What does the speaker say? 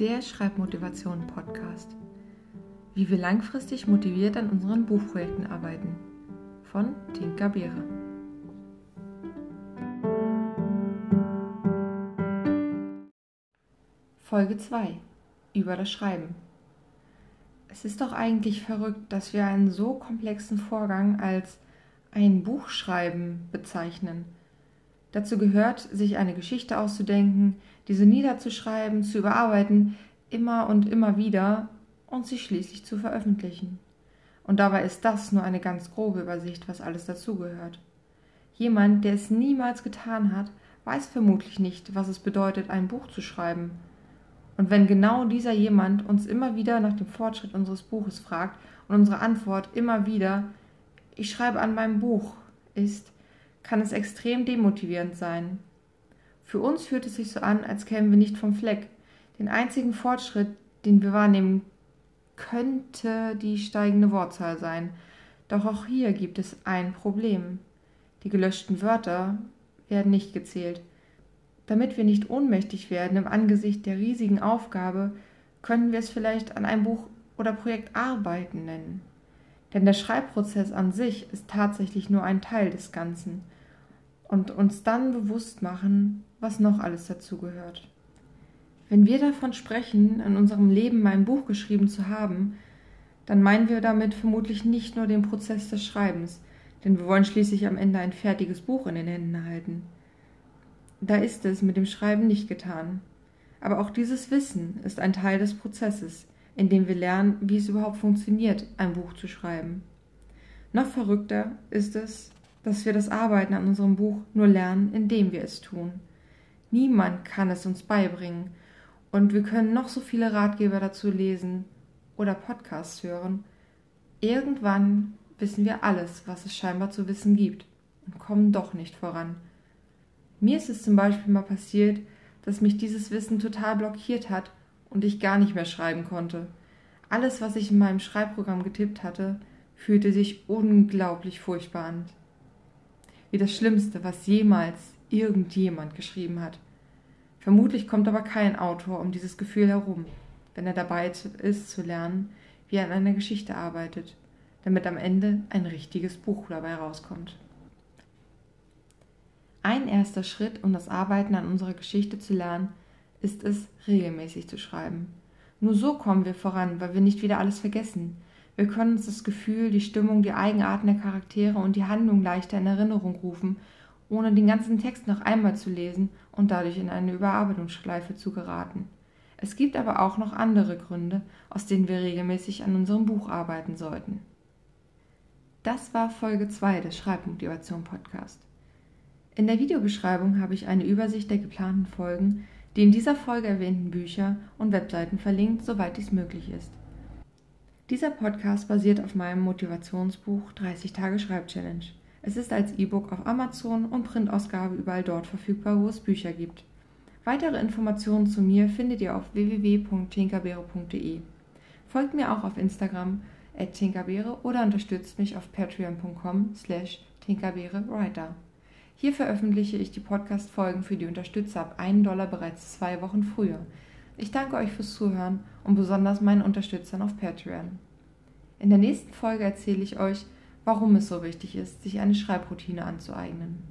der Schreibmotivation Podcast. Wie wir langfristig motiviert an unseren Buchprojekten arbeiten. Von Tinka Beere. Folge 2. Über das Schreiben. Es ist doch eigentlich verrückt, dass wir einen so komplexen Vorgang als ein Buchschreiben bezeichnen. Dazu gehört, sich eine Geschichte auszudenken, diese niederzuschreiben, zu überarbeiten, immer und immer wieder und sie schließlich zu veröffentlichen. Und dabei ist das nur eine ganz grobe Übersicht, was alles dazugehört. Jemand, der es niemals getan hat, weiß vermutlich nicht, was es bedeutet, ein Buch zu schreiben. Und wenn genau dieser jemand uns immer wieder nach dem Fortschritt unseres Buches fragt und unsere Antwort immer wieder ich schreibe an meinem Buch ist, kann es extrem demotivierend sein. Für uns fühlt es sich so an, als kämen wir nicht vom Fleck. Den einzigen Fortschritt, den wir wahrnehmen, könnte die steigende Wortzahl sein. Doch auch hier gibt es ein Problem. Die gelöschten Wörter werden nicht gezählt. Damit wir nicht ohnmächtig werden im Angesicht der riesigen Aufgabe, können wir es vielleicht an einem Buch oder Projekt Arbeiten nennen. Denn der Schreibprozess an sich ist tatsächlich nur ein Teil des Ganzen und uns dann bewusst machen, was noch alles dazugehört. Wenn wir davon sprechen, in unserem Leben ein Buch geschrieben zu haben, dann meinen wir damit vermutlich nicht nur den Prozess des Schreibens, denn wir wollen schließlich am Ende ein fertiges Buch in den Händen halten. Da ist es mit dem Schreiben nicht getan. Aber auch dieses Wissen ist ein Teil des Prozesses, in dem wir lernen, wie es überhaupt funktioniert, ein Buch zu schreiben. Noch verrückter ist es, dass wir das Arbeiten an unserem Buch nur lernen, indem wir es tun. Niemand kann es uns beibringen, und wir können noch so viele Ratgeber dazu lesen oder Podcasts hören. Irgendwann wissen wir alles, was es scheinbar zu wissen gibt, und kommen doch nicht voran. Mir ist es zum Beispiel mal passiert, dass mich dieses Wissen total blockiert hat und ich gar nicht mehr schreiben konnte. Alles, was ich in meinem Schreibprogramm getippt hatte, fühlte sich unglaublich furchtbar an. Wie das Schlimmste, was jemals irgendjemand geschrieben hat. Vermutlich kommt aber kein Autor um dieses Gefühl herum, wenn er dabei ist zu lernen, wie er an einer Geschichte arbeitet, damit am Ende ein richtiges Buch dabei rauskommt. Ein erster Schritt, um das Arbeiten an unserer Geschichte zu lernen, ist es, regelmäßig zu schreiben. Nur so kommen wir voran, weil wir nicht wieder alles vergessen. Wir können uns das Gefühl, die Stimmung, die Eigenarten der Charaktere und die Handlung leichter in Erinnerung rufen, ohne den ganzen Text noch einmal zu lesen und dadurch in eine Überarbeitungsschleife zu geraten. Es gibt aber auch noch andere Gründe, aus denen wir regelmäßig an unserem Buch arbeiten sollten. Das war Folge 2 des Schreibmotivation Podcast. In der Videobeschreibung habe ich eine Übersicht der geplanten Folgen, die in dieser Folge erwähnten Bücher und Webseiten verlinkt, soweit dies möglich ist. Dieser Podcast basiert auf meinem Motivationsbuch 30 Tage Schreibchallenge. Es ist als E-Book auf Amazon und Printausgabe überall dort verfügbar, wo es Bücher gibt. Weitere Informationen zu mir findet ihr auf www.tinkerbeere.de. Folgt mir auch auf Instagram at tinkerbeere oder unterstützt mich auf patreon.com slash tinkerbeerewriter. Hier veröffentliche ich die Podcast-Folgen für die Unterstützer ab 1 Dollar bereits zwei Wochen früher. Ich danke euch fürs Zuhören und besonders meinen Unterstützern auf Patreon. In der nächsten Folge erzähle ich euch, warum es so wichtig ist, sich eine Schreibroutine anzueignen.